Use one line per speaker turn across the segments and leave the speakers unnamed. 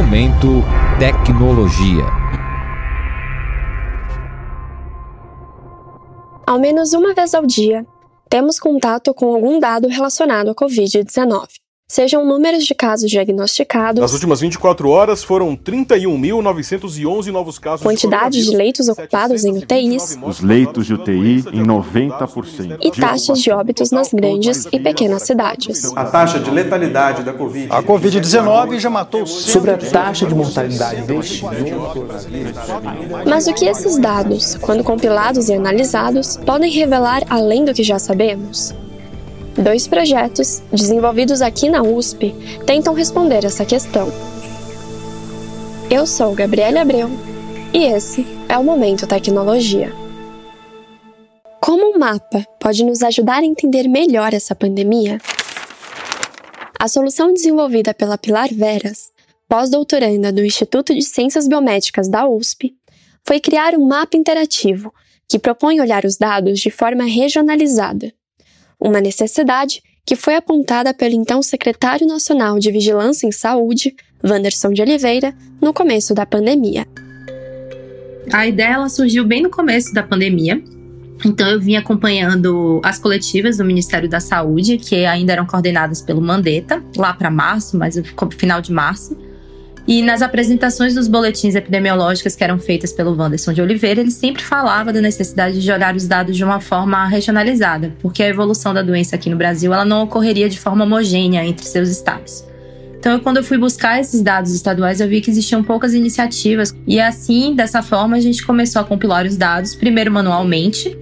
Momento Tecnologia.
Ao menos uma vez ao dia, temos contato com algum dado relacionado à Covid-19 sejam números de casos diagnosticados.
Nas últimas 24 horas foram 31.911 novos casos.
Quantidade de, de leitos ocupados em UTIs.
Os leitos de UTI em 90%.
E taxas de óbitos nas grandes e pequenas cidades.
A taxa de letalidade da Covid.
A Covid-19 já matou.
Sobre a taxa de mortalidade deste
Mas o que esses dados, quando compilados e analisados, podem revelar além do que já sabemos? Dois projetos, desenvolvidos aqui na USP, tentam responder essa questão. Eu sou Gabriele Abreu e esse é o Momento Tecnologia. Como um mapa pode nos ajudar a entender melhor essa pandemia? A solução desenvolvida pela Pilar Veras, pós-doutoranda do Instituto de Ciências Biomédicas da USP, foi criar um mapa interativo que propõe olhar os dados de forma regionalizada uma necessidade que foi apontada pelo então secretário nacional de Vigilância em Saúde, Wanderson de Oliveira, no começo da pandemia.
A ideia surgiu bem no começo da pandemia. Então eu vim acompanhando as coletivas do Ministério da Saúde, que ainda eram coordenadas pelo Mandetta, lá para março, mas final de março. E nas apresentações dos boletins epidemiológicos que eram feitas pelo Wanderson de Oliveira, ele sempre falava da necessidade de olhar os dados de uma forma regionalizada, porque a evolução da doença aqui no Brasil ela não ocorreria de forma homogênea entre seus estados. Então, quando eu fui buscar esses dados estaduais, eu vi que existiam poucas iniciativas. E assim, dessa forma, a gente começou a compilar os dados, primeiro manualmente,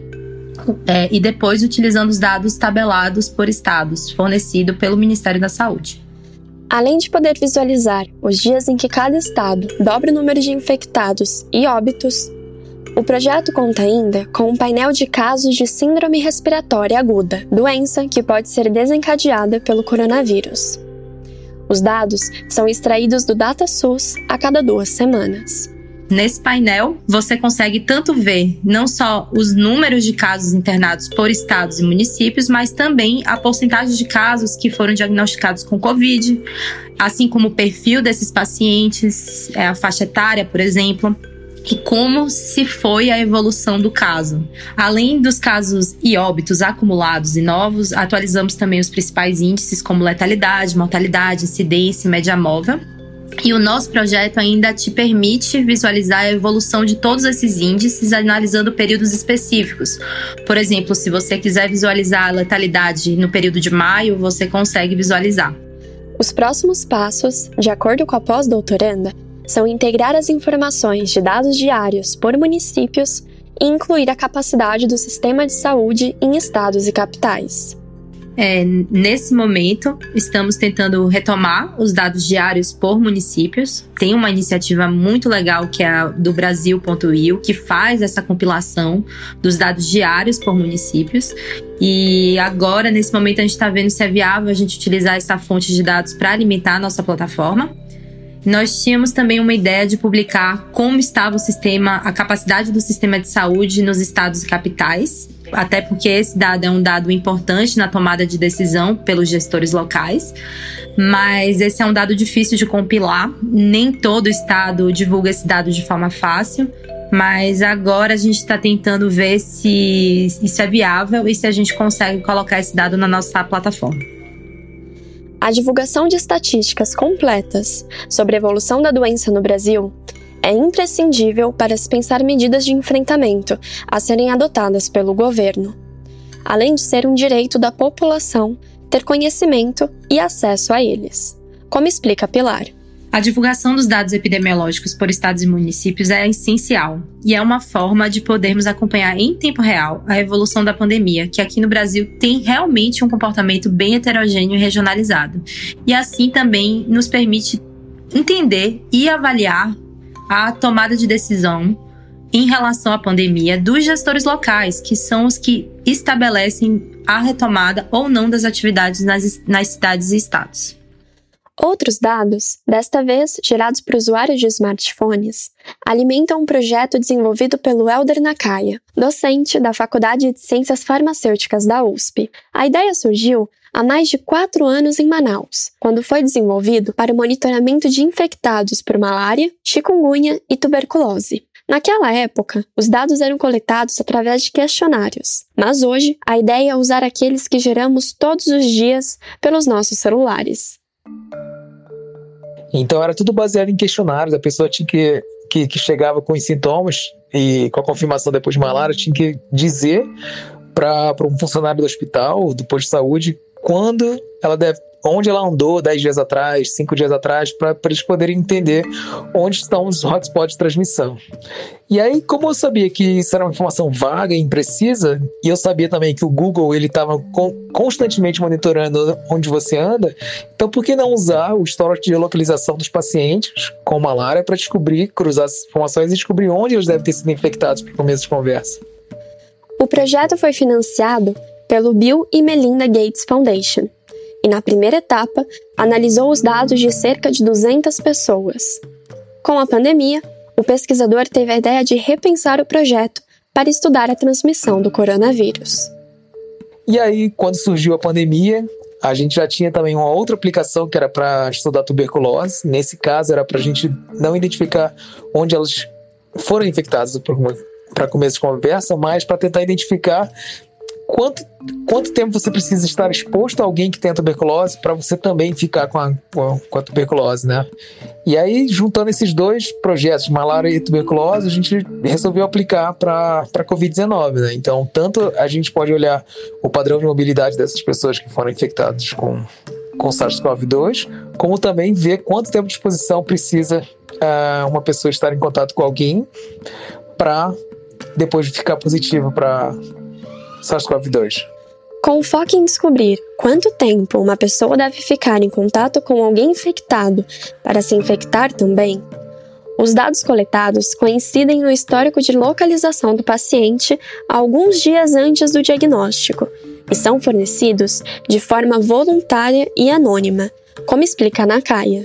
é, e depois utilizando os dados tabelados por estados, fornecido pelo Ministério da Saúde.
Além de poder visualizar os dias em que cada estado dobra o número de infectados e óbitos, o projeto conta ainda com um painel de casos de síndrome respiratória aguda, doença que pode ser desencadeada pelo coronavírus. Os dados são extraídos do DataSUS a cada duas semanas.
Nesse painel, você consegue tanto ver não só os números de casos internados por estados e municípios, mas também a porcentagem de casos que foram diagnosticados com Covid, assim como o perfil desses pacientes, é, a faixa etária, por exemplo e como se foi a evolução do caso. Além dos casos e óbitos acumulados e novos, atualizamos também os principais índices como letalidade, mortalidade, incidência e média móvel. E o nosso projeto ainda te permite visualizar a evolução de todos esses índices analisando períodos específicos. Por exemplo, se você quiser visualizar a letalidade no período de maio, você consegue visualizar.
Os próximos passos, de acordo com a pós-doutoranda, são integrar as informações de dados diários por municípios e incluir a capacidade do sistema de saúde em estados e capitais.
É, nesse momento, estamos tentando retomar os dados diários por municípios. Tem uma iniciativa muito legal que é a do Brasil.io, que faz essa compilação dos dados diários por municípios. E agora, nesse momento, a gente está vendo se é viável a gente utilizar essa fonte de dados para alimentar a nossa plataforma. Nós tínhamos também uma ideia de publicar como estava o sistema, a capacidade do sistema de saúde nos estados e capitais até porque esse dado é um dado importante na tomada de decisão pelos gestores locais, mas esse é um dado difícil de compilar. Nem todo estado divulga esse dado de forma fácil. Mas agora a gente está tentando ver se isso é viável e se a gente consegue colocar esse dado na nossa plataforma.
A divulgação de estatísticas completas sobre a evolução da doença no Brasil é imprescindível para se pensar medidas de enfrentamento a serem adotadas pelo governo, além de ser um direito da população ter conhecimento e acesso a eles, como explica Pilar.
A divulgação dos dados epidemiológicos por estados e municípios é essencial e é uma forma de podermos acompanhar em tempo real a evolução da pandemia, que aqui no Brasil tem realmente um comportamento bem heterogêneo e regionalizado. E assim também nos permite entender e avaliar a tomada de decisão em relação à pandemia dos gestores locais, que são os que estabelecem a retomada ou não das atividades nas, nas cidades e estados.
Outros dados, desta vez gerados por usuários de smartphones, alimentam um projeto desenvolvido pelo Elder Nakaya, docente da Faculdade de Ciências Farmacêuticas da USP. A ideia surgiu há mais de quatro anos em Manaus, quando foi desenvolvido para o monitoramento de infectados por malária, chikungunya e tuberculose. Naquela época, os dados eram coletados através de questionários, mas hoje a ideia é usar aqueles que geramos todos os dias pelos nossos celulares.
Então era tudo baseado em questionários, a pessoa tinha que, que, que chegava com os sintomas e com a confirmação depois de malária, tinha que dizer para um funcionário do hospital, do posto de saúde, quando ela deve onde ela andou 10 dias atrás, 5 dias atrás, para eles poderem entender onde estão os hotspots de transmissão. E aí, como eu sabia que isso era uma informação vaga e imprecisa, e eu sabia também que o Google ele estava constantemente monitorando onde você anda, então por que não usar o histórico de localização dos pacientes com malária para descobrir, cruzar as informações e descobrir onde eles devem ter sido infectados para começo de conversa?
O projeto foi financiado pelo Bill e Melinda Gates Foundation e, na primeira etapa, analisou os dados de cerca de 200 pessoas. Com a pandemia, o pesquisador teve a ideia de repensar o projeto para estudar a transmissão do coronavírus.
E aí, quando surgiu a pandemia, a gente já tinha também uma outra aplicação que era para estudar tuberculose. Nesse caso, era para a gente não identificar onde elas foram infectadas para começo de conversa, mas para tentar identificar quanto, quanto tempo você precisa estar exposto a alguém que tem tuberculose para você também ficar com a, com a tuberculose, né? E aí, juntando esses dois projetos, malária e tuberculose, a gente resolveu aplicar para a Covid-19, né? Então, tanto a gente pode olhar o padrão de mobilidade dessas pessoas que foram infectadas com, com SARS-CoV-2, como também ver quanto tempo de exposição precisa uh, uma pessoa estar em contato com alguém para depois de ficar positivo para SARS-CoV-2.
Com foco em descobrir quanto tempo uma pessoa deve ficar em contato com alguém infectado para se infectar também, os dados coletados coincidem no histórico de localização do paciente alguns dias antes do diagnóstico e são fornecidos de forma voluntária e anônima, como explica a Nakaya.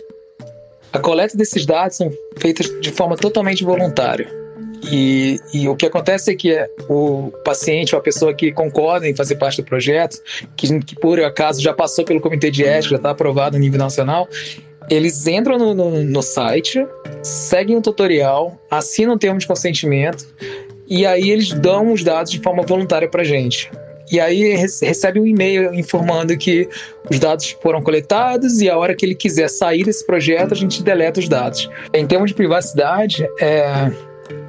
A coleta desses dados são feitas de forma totalmente voluntária. E, e, o que acontece é que é o paciente ou a pessoa que concorda em fazer parte do projeto, que, que por acaso já passou pelo comitê de ética, já está aprovado a nível nacional, eles entram no, no, no, site, seguem o tutorial, assinam o termo de consentimento e aí eles dão os dados de forma voluntária para gente. E aí recebe um e-mail informando que os dados foram coletados e a hora que ele quiser sair desse projeto, a gente deleta os dados. Em termos de privacidade, é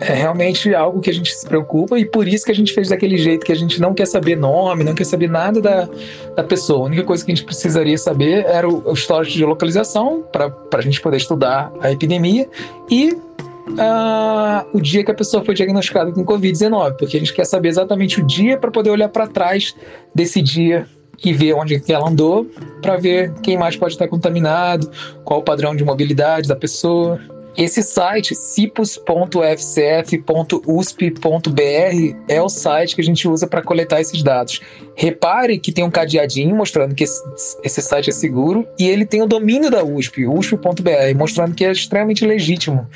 é realmente algo que a gente se preocupa e por isso que a gente fez daquele jeito, que a gente não quer saber nome, não quer saber nada da, da pessoa. A única coisa que a gente precisaria saber era o, o histórico de localização para a gente poder estudar a epidemia e uh, o dia que a pessoa foi diagnosticada com Covid-19, porque a gente quer saber exatamente o dia para poder olhar para trás desse dia e ver onde ela andou, para ver quem mais pode estar contaminado, qual o padrão de mobilidade da pessoa. Esse site, cipos.fcf.usp.br, é o site que a gente usa para coletar esses dados. Repare que tem um cadeadinho mostrando que esse, esse site é seguro e ele tem o domínio da USP, usp.br, mostrando que é extremamente legítimo.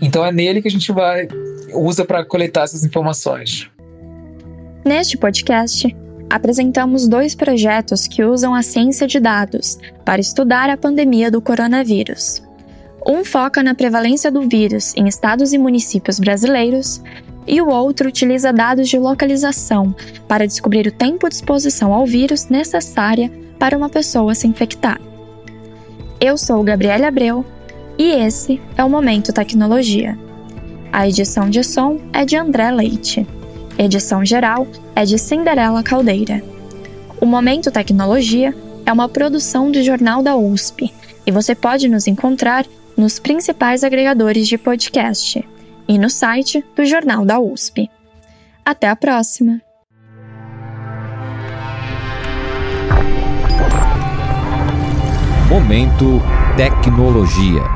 Então é nele que a gente vai usa para coletar essas informações.
Neste podcast, apresentamos dois projetos que usam a ciência de dados para estudar a pandemia do coronavírus. Um foca na prevalência do vírus em estados e municípios brasileiros, e o outro utiliza dados de localização para descobrir o tempo de exposição ao vírus necessária para uma pessoa se infectar. Eu sou Gabriela Abreu e esse é o Momento Tecnologia. A edição de som é de André Leite. Edição geral é de Cinderela Caldeira. O Momento Tecnologia é uma produção do Jornal da USP e você pode nos encontrar nos principais agregadores de podcast e no site do Jornal da USP. Até a próxima!
Momento Tecnologia.